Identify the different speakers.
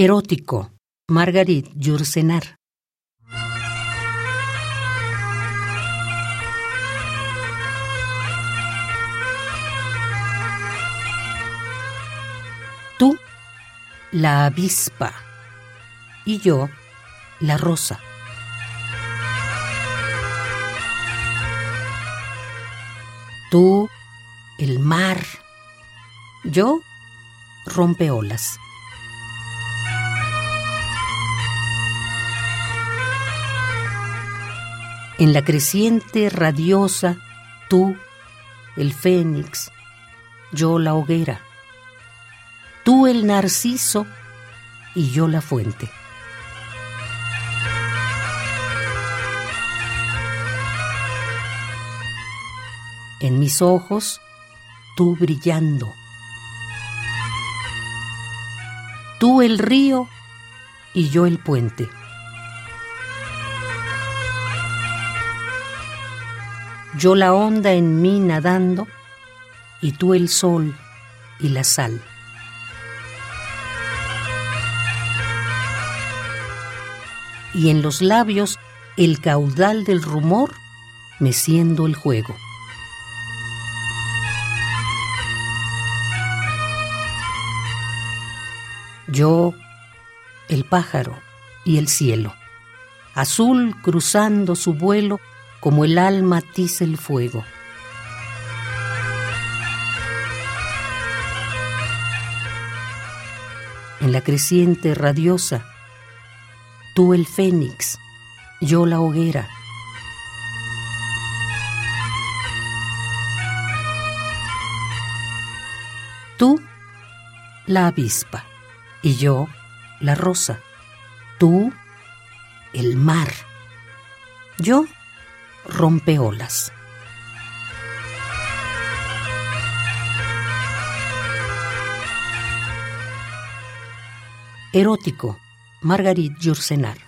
Speaker 1: Erótico, Margarit Yourcenar. Tú, la avispa, y yo, la rosa. Tú, el mar, yo, rompeolas. En la creciente radiosa, tú, el fénix, yo la hoguera, tú el narciso y yo la fuente. En mis ojos, tú brillando, tú el río y yo el puente. Yo la onda en mí nadando, y tú el sol y la sal. Y en los labios el caudal del rumor meciendo el juego. Yo, el pájaro y el cielo, azul cruzando su vuelo como el alma tiza el fuego. En la creciente radiosa, tú el fénix, yo la hoguera. Tú la avispa y yo la rosa. Tú el mar. Yo rompeolas. Erótico, Margarit Yourcenar.